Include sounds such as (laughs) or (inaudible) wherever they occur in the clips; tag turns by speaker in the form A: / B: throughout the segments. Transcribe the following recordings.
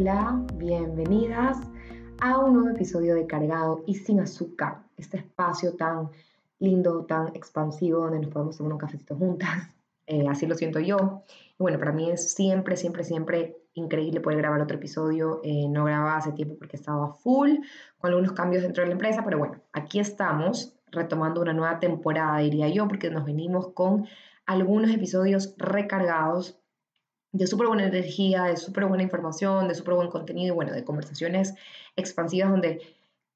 A: Hola, bienvenidas a un nuevo episodio de Cargado y sin azúcar, este espacio tan lindo, tan expansivo donde nos podemos tomar un cafecito juntas. (laughs) Eh, así lo siento yo. Bueno, para mí es siempre, siempre, siempre increíble poder grabar otro episodio. Eh, no grababa hace tiempo porque estaba full con algunos cambios dentro de la empresa, pero bueno, aquí estamos retomando una nueva temporada, diría yo, porque nos venimos con algunos episodios recargados de súper buena energía, de súper buena información, de súper buen contenido y bueno, de conversaciones expansivas donde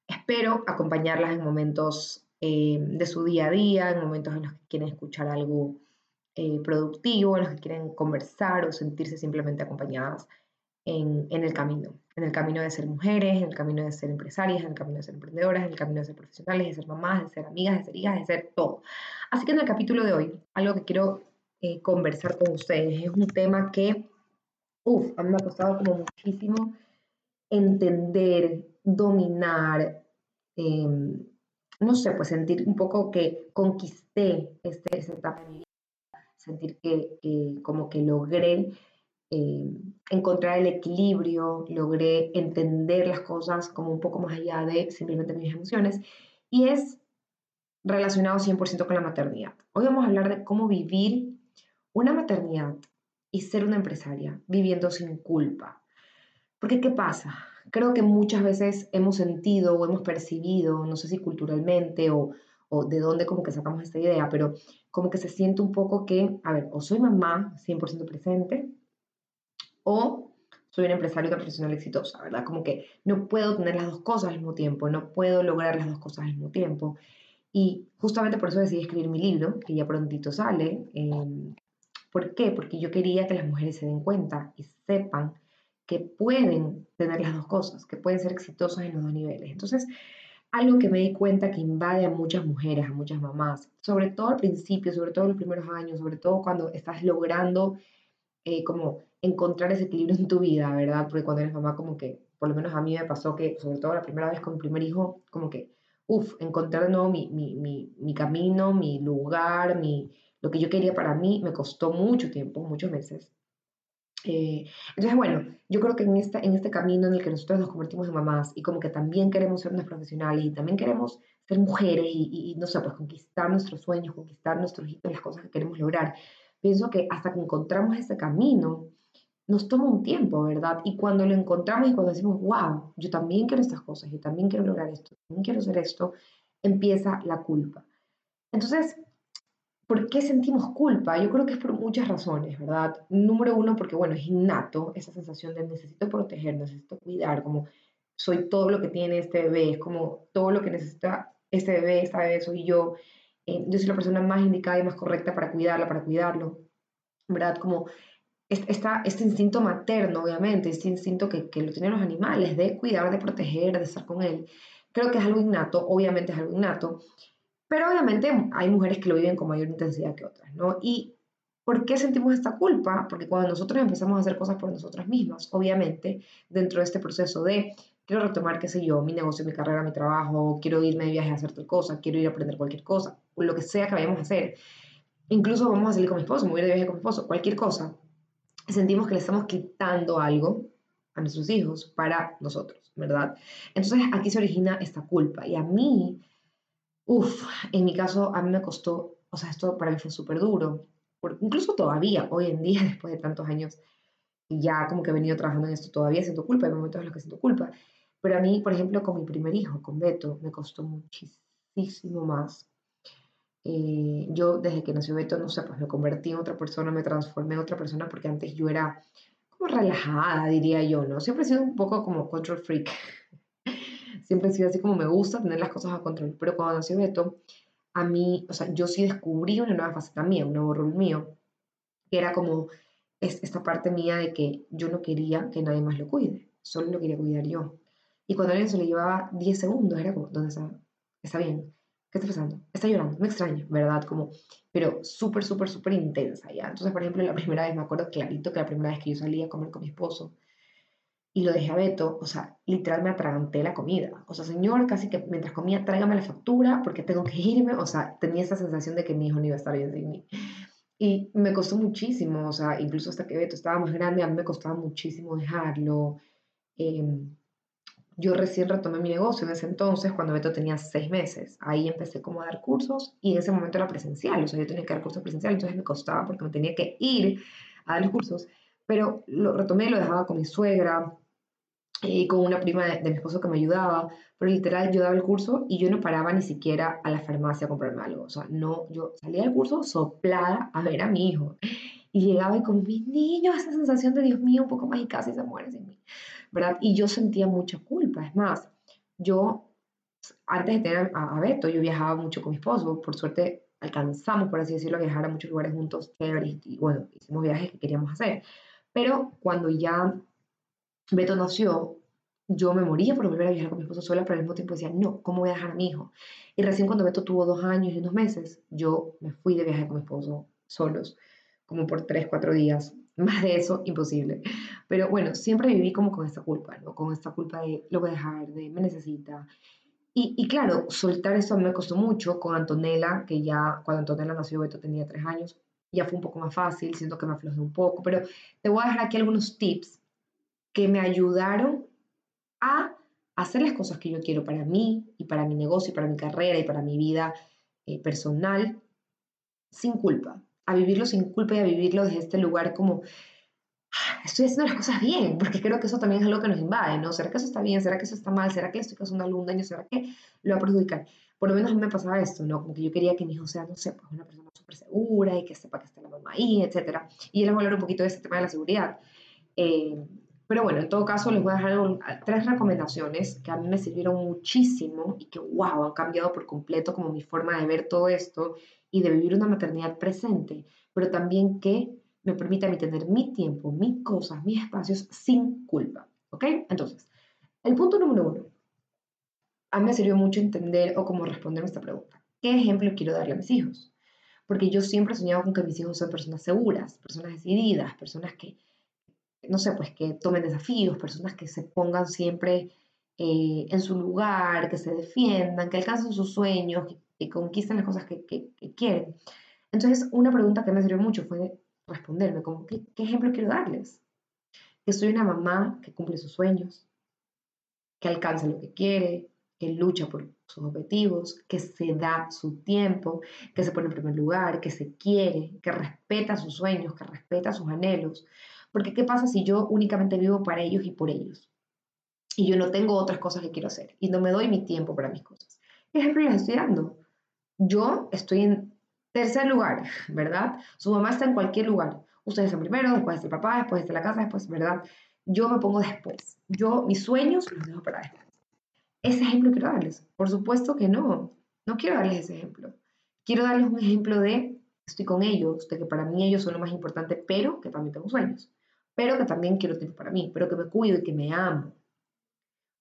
A: espero acompañarlas en momentos eh, de su día a día, en momentos en los que quieren escuchar algo eh, productivo, en los que quieren conversar o sentirse simplemente acompañadas en, en, el camino, en el camino de ser mujeres, en el camino de ser empresarias, en el camino de ser emprendedoras, en el camino de ser profesionales, de ser mamás, de ser amigas, de ser hijas, de ser todo. Así que en el capítulo de hoy, algo que quiero eh, conversar con ustedes. Es un tema que, uff, a mí me ha costado como muchísimo entender, dominar, em, no sé, pues sentir un poco que conquisté este, esta etapa de mi vida, sentir que, como que logré em, encontrar el equilibrio, logré entender las cosas como un poco más allá de simplemente mis emociones. Y es relacionado 100% con la maternidad. Hoy vamos a hablar de cómo vivir una maternidad y ser una empresaria viviendo sin culpa. Porque ¿qué pasa? Creo que muchas veces hemos sentido o hemos percibido, no sé si culturalmente o, o de dónde como que sacamos esta idea, pero como que se siente un poco que, a ver, o soy mamá 100% presente o soy un empresario una profesional exitosa, ¿verdad? Como que no puedo tener las dos cosas al mismo tiempo, no puedo lograr las dos cosas al mismo tiempo. Y justamente por eso decidí escribir mi libro, que ya prontito sale, ¿Por qué? Porque yo quería que las mujeres se den cuenta y sepan que pueden tener las dos cosas, que pueden ser exitosas en los dos niveles. Entonces, algo que me di cuenta que invade a muchas mujeres, a muchas mamás, sobre todo al principio, sobre todo en los primeros años, sobre todo cuando estás logrando eh, como encontrar ese equilibrio en tu vida, ¿verdad? Porque cuando eres mamá, como que, por lo menos a mí me pasó que, sobre todo la primera vez con mi primer hijo, como que, uff, encontrar de nuevo mi, mi, mi, mi camino, mi lugar, mi, lo que yo quería para mí me costó mucho tiempo, muchos meses. Eh, entonces, bueno, yo creo que en, esta, en este camino en el que nosotros nos convertimos en mamás y como que también queremos ser unas profesionales y también queremos ser mujeres y, no sé, pues conquistar nuestros sueños, conquistar nuestros hitos, las cosas que queremos lograr, pienso que hasta que encontramos ese camino, nos toma un tiempo, ¿verdad? Y cuando lo encontramos y cuando decimos, wow, yo también quiero estas cosas, yo también quiero lograr esto, también quiero hacer esto, empieza la culpa. Entonces, ¿Por qué sentimos culpa? Yo creo que es por muchas razones, ¿verdad? Número uno, porque, bueno, es innato esa sensación de necesito proteger, necesito cuidar, como soy todo lo que tiene este bebé, es como todo lo que necesita este bebé, esta bebé soy yo. Eh, yo soy la persona más indicada y más correcta para cuidarla, para cuidarlo, ¿verdad? Como esta, este instinto materno, obviamente, este instinto que, que lo tienen los animales, de cuidar, de proteger, de estar con él. Creo que es algo innato, obviamente es algo innato. Pero obviamente hay mujeres que lo viven con mayor intensidad que otras, ¿no? ¿Y por qué sentimos esta culpa? Porque cuando nosotros empezamos a hacer cosas por nosotras mismas, obviamente, dentro de este proceso de quiero retomar, qué sé yo, mi negocio, mi carrera, mi trabajo, quiero irme de viaje a hacer tal cosa, quiero ir a aprender cualquier cosa, lo que sea que vayamos a hacer. Incluso vamos a salir con mi esposo, me voy de viaje con mi esposo, cualquier cosa. Sentimos que le estamos quitando algo a nuestros hijos para nosotros, ¿verdad? Entonces aquí se origina esta culpa. Y a mí Uf, en mi caso a mí me costó, o sea, esto para mí fue súper duro, incluso todavía, hoy en día, (laughs) después de tantos años, ya como que he venido trabajando en esto, todavía siento culpa, hay momentos en los que siento culpa, pero a mí, por ejemplo, con mi primer hijo, con Beto, me costó muchísimo más. Eh, yo desde que nació Beto, no sé, pues me convertí en otra persona, me transformé en otra persona, porque antes yo era como relajada, diría yo, ¿no? Siempre he sido un poco como control freak siempre he sido así como me gusta tener las cosas a control. Pero cuando nació Beto, a mí, o sea, yo sí descubrí una nueva faceta mía, un nuevo rol mío, que era como esta parte mía de que yo no quería que nadie más lo cuide, solo lo quería cuidar yo. Y cuando alguien se le llevaba 10 segundos, era como, ¿dónde está? Está bien. ¿Qué está pasando? Está llorando, me extraña, ¿verdad? Como, pero súper, súper, súper intensa, ¿ya? Entonces, por ejemplo, la primera vez, me acuerdo clarito que la primera vez que yo salía a comer con mi esposo, y lo dejé a Beto, o sea, literal me atraganté la comida. O sea, señor, casi que mientras comía, tráigame la factura porque tengo que irme. O sea, tenía esa sensación de que mi hijo no iba a estar bien sin mí. Y me costó muchísimo, o sea, incluso hasta que Beto estaba más grande, a mí me costaba muchísimo dejarlo. em, yo recién retomé mi negocio en ese entonces, cuando Beto tenía seis meses. Ahí empecé como a dar cursos y en ese momento era presencial, o sea, yo tenía que dar cursos presenciales, entonces me costaba porque me tenía que ir a dar los cursos, pero lo retomé, lo dejaba con mi suegra y con una prima de, mi esposo que me ayudaba, pero literal yo daba el curso y yo no paraba ni siquiera a la farmacia a comprarme algo, o sea, no, yo salía del curso soplada a ver a mi hijo y llegaba y con mis niños, esa sensación de Dios mío, un poco más y casi se muere sin mí. ¿verdad? Y yo sentía mucha culpa. Es más, yo, antes de tener a, Beto, yo viajaba mucho con mi esposo. Por suerte, alcanzamos, por así decirlo, a viajar a muchos lugares juntos, y, bueno, hicimos viajes que queríamos hacer. Pero cuando ya Beto nació, yo me moría por volver a viajar con mi esposo sola, pero al mismo tiempo decía, no, ¿cómo voy a dejar a mi hijo? Y recién cuando Beto tuvo dos años y unos meses, yo me fui de viaje con mi esposo solos, como por tres, cuatro días, (laughs) más de eso, imposible. Pero bueno, siempre viví como con esta culpa, ¿no? Con esta culpa de lo voy a dejar, de me necesita. Y, y claro, soltar eso me costó mucho con Antonella, que ya cuando Antonella nació, Beto tenía tres años, ya fue un poco más fácil, siento que me aflojé un poco, pero te voy a dejar aquí algunos tips que me ayudaron a hacer las cosas que yo quiero para mí y para mi negocio y para mi carrera y para mi vida eh, personal sin culpa, a vivirlo sin culpa y a vivirlo desde este lugar como ah, estoy haciendo las cosas bien, porque creo que eso también es algo que nos invade, ¿no? ¿Será que eso está bien? ¿Será que eso está mal? ¿Será que le estoy causando algún daño? ¿Será que lo va a perjudicar? Por lo menos a mí me pasaba esto, ¿no? Como que yo quería que mi hijo sea, no sé, pues una persona súper segura y que sepa que está la mamá ahí, etc. Y les voy a hablar un poquito de ese tema de la seguridad. Eh, pero bueno, en todo caso les voy a dejar tres recomendaciones que a mí me sirvieron muchísimo y que, wow, han cambiado por completo como mi forma de ver todo esto y de vivir una maternidad presente, pero también que me permite a mí tener mi tiempo, mis cosas, mis espacios sin culpa. ¿Ok? Entonces, el punto número uno. A mí me sirvió mucho entender o cómo responder esta pregunta. ¿Qué ejemplo quiero darle a mis hijos? Porque yo siempre he soñado con que mis hijos sean personas seguras, personas decididas, personas que, no sé, pues que tomen desafíos, personas que se pongan siempre eh, en su lugar, que se defiendan, que alcancen sus sueños, que y conquistan las cosas que, quieren. Entonces, una pregunta que me sirvió mucho fue responderme como, ¿qué, ¿qué, ejemplo quiero darles? Que soy una mamá que cumple sus sueños, que alcanza lo que quiere, que lucha por sus objetivos, que se da su tiempo, que se pone en primer lugar, que se quiere, que respeta sus sueños, que respeta sus anhelos. Porque ¿qué pasa si yo únicamente vivo para ellos y por ellos? Y yo no tengo otras cosas que quiero hacer y no me doy mi tiempo para mis cosas. ¿Qué ejemplo les estoy dando? Yo estoy en tercer lugar, ¿verdad? Su mamá está en cualquier lugar. Ustedes están primero, después está el papá, después está la casa, después, ¿verdad? Yo me pongo después. Yo, mis sueños los dejo para después. ¿Ese ejemplo quiero darles? Por supuesto que no. No quiero darles ese ejemplo. Quiero darles un ejemplo de estoy con ellos, de que para mí ellos son lo más importante, pero que también tengo sueños. Pero que también quiero tiempo para mí, pero que me cuido y que me amo.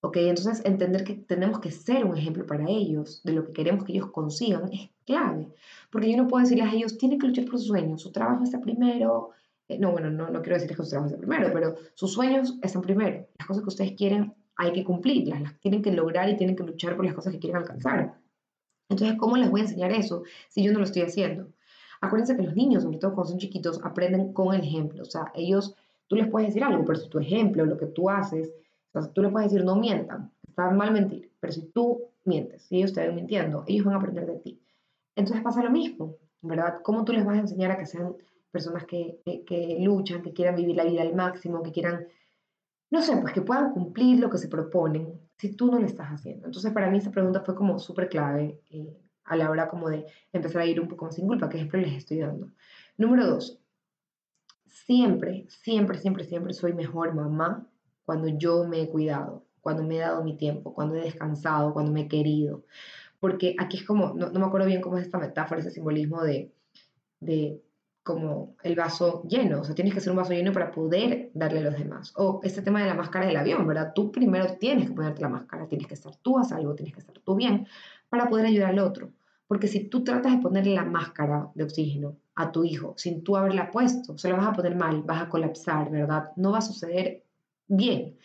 A: ¿Ok? Entonces, entender que tenemos que ser un ejemplo para ellos, de lo que queremos que ellos consigan, es clave. Porque yo no puedo decirles a ellos, tienen que luchar por sus sueños, su trabajo está primero. Eh, no, bueno, no, no quiero decirles que su trabajo está primero, pero sus sueños están primero. Las cosas que ustedes quieren hay que cumplirlas, las tienen que lograr y tienen que luchar por las cosas que quieren alcanzar. Entonces, ¿cómo les voy a enseñar eso si yo no lo estoy haciendo? Acuérdense que los niños, sobre todo cuando son chiquitos, aprenden con el ejemplo. O sea, ellos, tú les puedes decir algo, pero si tu ejemplo, lo que tú haces, tú le puedes decir, no mientan, está mal mentir, pero si tú mientes, si ellos te ven mintiendo, ellos van a aprender de ti. Entonces pasa lo mismo, ¿verdad? ¿Cómo tú les vas a enseñar a que sean personas que, que, luchan, que quieran vivir la vida al máximo, que quieran, no sé, pues que puedan cumplir lo que se proponen si tú no lo estás haciendo? Entonces para mí esta pregunta fue como súper clave eh, a la hora como de empezar a ir un poco sin culpa, que ejemplo les estoy dando. Número dos, siempre, siempre, siempre, siempre soy mejor mamá cuando yo me he cuidado, cuando me he dado mi tiempo, cuando he descansado, cuando me he querido. Porque aquí es como, no, me acuerdo bien cómo es esta metáfora, ese simbolismo de, de como el vaso lleno, o sea, tienes que ser un vaso lleno para poder darle a los demás. O este tema de la máscara del avión, ¿verdad? Tú primero tienes que ponerte la máscara, tienes que estar tú a salvo, tienes que estar tú bien para poder ayudar al otro. Porque si tú tratas de ponerle la máscara de oxígeno a tu hijo sin tú haberla puesto, se la vas a poner mal, vas a colapsar, ¿verdad? No va a suceder bien.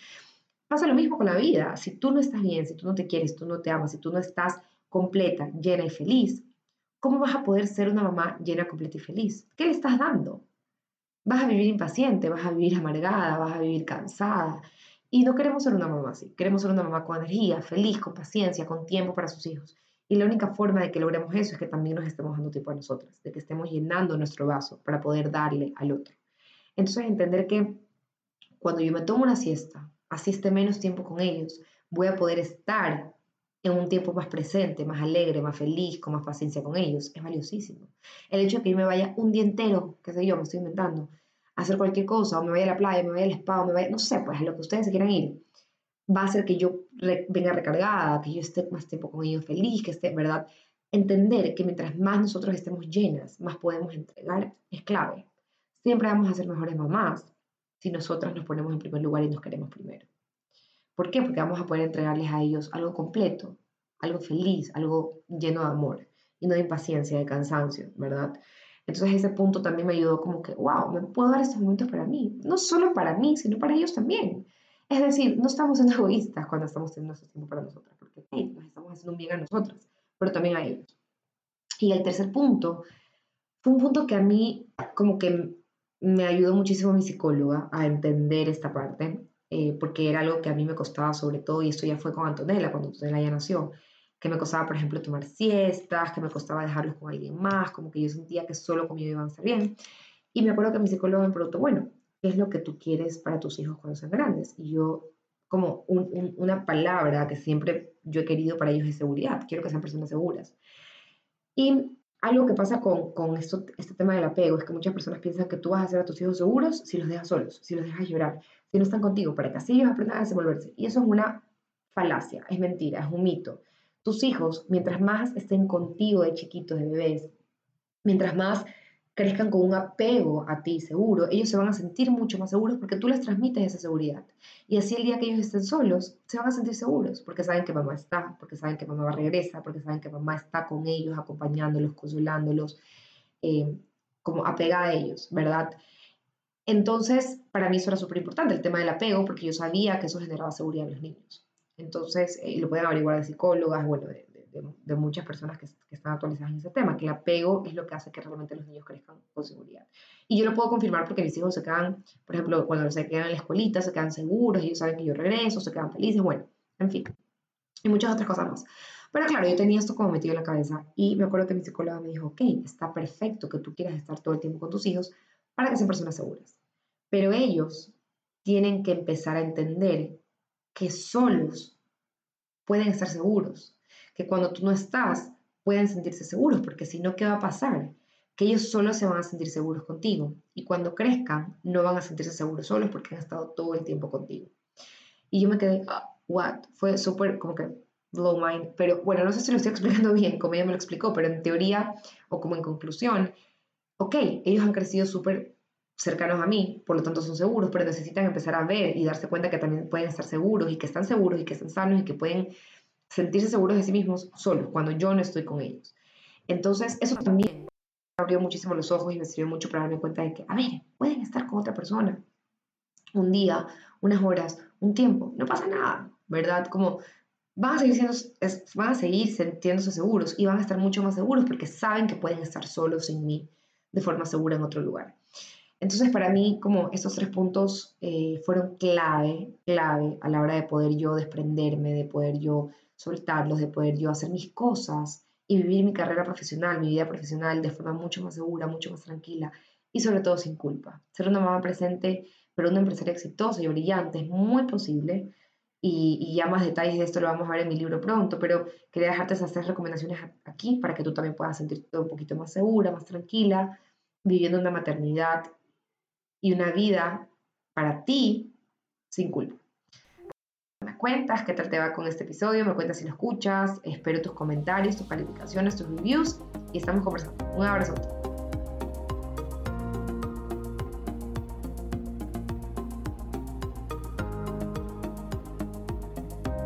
A: Pasa lo mismo con la vida. Si tú no estás bien, si tú no te quieres, tú no te amas, si tú no estás completa, llena y feliz, ¿cómo vas a poder ser una mamá llena, completa y feliz? ¿Qué le estás dando? Vas a vivir impaciente, vas a vivir amargada, vas a vivir cansada. Y no queremos ser una mamá así, queremos ser una mamá con energía, feliz, con paciencia, con tiempo para sus hijos. Y la única forma de que logremos eso es que también nos estemos dando tiempo a nosotras, de que estemos llenando nuestro vaso para poder darle al otro. Entonces, entender que cuando yo me tomo una siesta, así esté menos tiempo con ellos, voy a poder estar en un tiempo más presente, más alegre, más feliz, con más paciencia con ellos, es valiosísimo. El hecho de que yo me vaya un día entero, qué sé yo, me estoy inventando, a hacer cualquier cosa, o me vaya a la playa, me vaya al spa, o me vaya, no sé, pues a lo que ustedes se quieran ir, va a hacer que yo venga recargada, que yo esté más tiempo con ellos feliz, que esté, ¿verdad? Entender que mientras más nosotros estemos llenas, más podemos entregar, es clave. Siempre vamos a ser mejores mamás si nosotras nos ponemos en primer lugar y nos queremos primero. ¿Por qué? Porque vamos a poder entregarles a ellos algo completo, algo feliz, algo lleno de amor y no de impaciencia, de cansancio, ¿verdad? Entonces ese punto también me ayudó como que, wow, me puedo dar estos momentos para mí, no solo para mí, sino para ellos también. Es decir, no estamos siendo egoístas cuando estamos teniendo ese tiempo para nosotras, porque nos estamos haciendo un bien a nosotras, pero también a ellos. Y el tercer punto fue un punto que a mí como que me ayudó muchísimo mi psicóloga a entender esta parte, eh, porque era algo que a mí me costaba sobre todo, y esto ya fue con Antonella, cuando Antonella ya nació, que me costaba, por ejemplo, tomar siestas, que me costaba dejarlos con alguien más, como que yo sentía que solo conmigo iban a estar bien. Y me acuerdo que mi psicólogo me preguntó, bueno, ¿qué es lo que tú quieres para tus hijos cuando sean grandes? Y yo, como una palabra que siempre yo he querido para ellos es seguridad, quiero que sean personas seguras. Y algo que pasa con, con este tema del apego es que muchas personas piensan que tú vas a hacer a tus hijos seguros si los dejas solos, si los dejas llorar, si no están contigo, para que así ellos aprendan a desenvolverse. Y eso es una falacia, es mentira, es un mito. Tus hijos, mientras más estén contigo de chiquitos, de bebés, mientras más crezcan con un apego a ti seguro, ellos se van a sentir mucho más seguros porque tú les transmites esa seguridad. Y así el día que ellos estén solos, se van a sentir seguros porque saben que mamá está, porque saben que mamá regresa, porque saben que mamá está con ellos, acompañándolos, consolándolos, eh, como apegada a ellos, ¿verdad? Entonces, para mí eso era súper importante, el tema del apego, porque yo sabía que eso generaba seguridad en los niños. Entonces, eh, lo pueden averiguar de psicólogas, bueno, de, de, muchas personas que, que, están actualizadas en ese tema, que el apego es lo que hace que realmente los niños crezcan con seguridad. Y yo lo puedo confirmar porque mis hijos se quedan, por ejemplo, cuando se quedan en la escuelita, se quedan seguros, ellos saben que yo regreso, se quedan felices, bueno, en fin, y muchas otras cosas más. Pero claro, yo tenía esto como metido en la cabeza y me acuerdo que mi psicóloga me dijo, ok, está perfecto que tú quieras estar todo el tiempo con tus hijos para que sean personas seguras. Pero ellos tienen que empezar a entender que solos pueden estar seguros que cuando tú no estás pueden sentirse seguros, porque si no, ¿qué va a pasar? Que ellos solo se van a sentir seguros contigo y cuando crezcan no van a sentirse seguros solos porque han estado todo el tiempo contigo. Y yo me quedé, ah, what? Fue súper como que blow mind, pero bueno, no sé si lo estoy explicando bien como ella me lo explicó, pero en teoría o como en conclusión, ok, ellos han crecido súper cercanos a mí, por lo tanto son seguros, pero necesitan empezar a ver y darse cuenta que también pueden estar seguros y que están seguros y que están sanos y que pueden sentirse seguros de sí mismos solos, cuando yo no estoy con ellos. Entonces, eso también me abrió muchísimo los ojos y me sirvió mucho para darme cuenta de que, a ver, pueden estar con otra persona un día, unas horas, un tiempo, no pasa nada, ¿verdad? Como van a seguir, siendo, van a seguir sintiéndose seguros y van a estar mucho más seguros porque saben que pueden estar solos sin mí de forma segura en otro lugar. Entonces, para mí, como estos tres puntos eh, fueron clave, clave a la hora de poder yo desprenderme, de poder yo soltarlos, de poder yo hacer mis cosas y vivir mi carrera profesional, mi vida profesional de forma mucho más segura, mucho más tranquila y sobre todo sin culpa. Ser una mamá presente, pero una empresaria exitosa y brillante es muy posible y, ya más detalles de esto lo vamos a ver en mi libro pronto, pero quería dejarte esas tres recomendaciones aquí para que tú también puedas sentirte un poquito más segura, más tranquila, viviendo una maternidad y una vida para ti sin culpa cuentas qué tal te va con este episodio, me cuentas si lo escuchas, espero tus comentarios, tus calificaciones, tus reviews y estamos conversando. Un abrazo.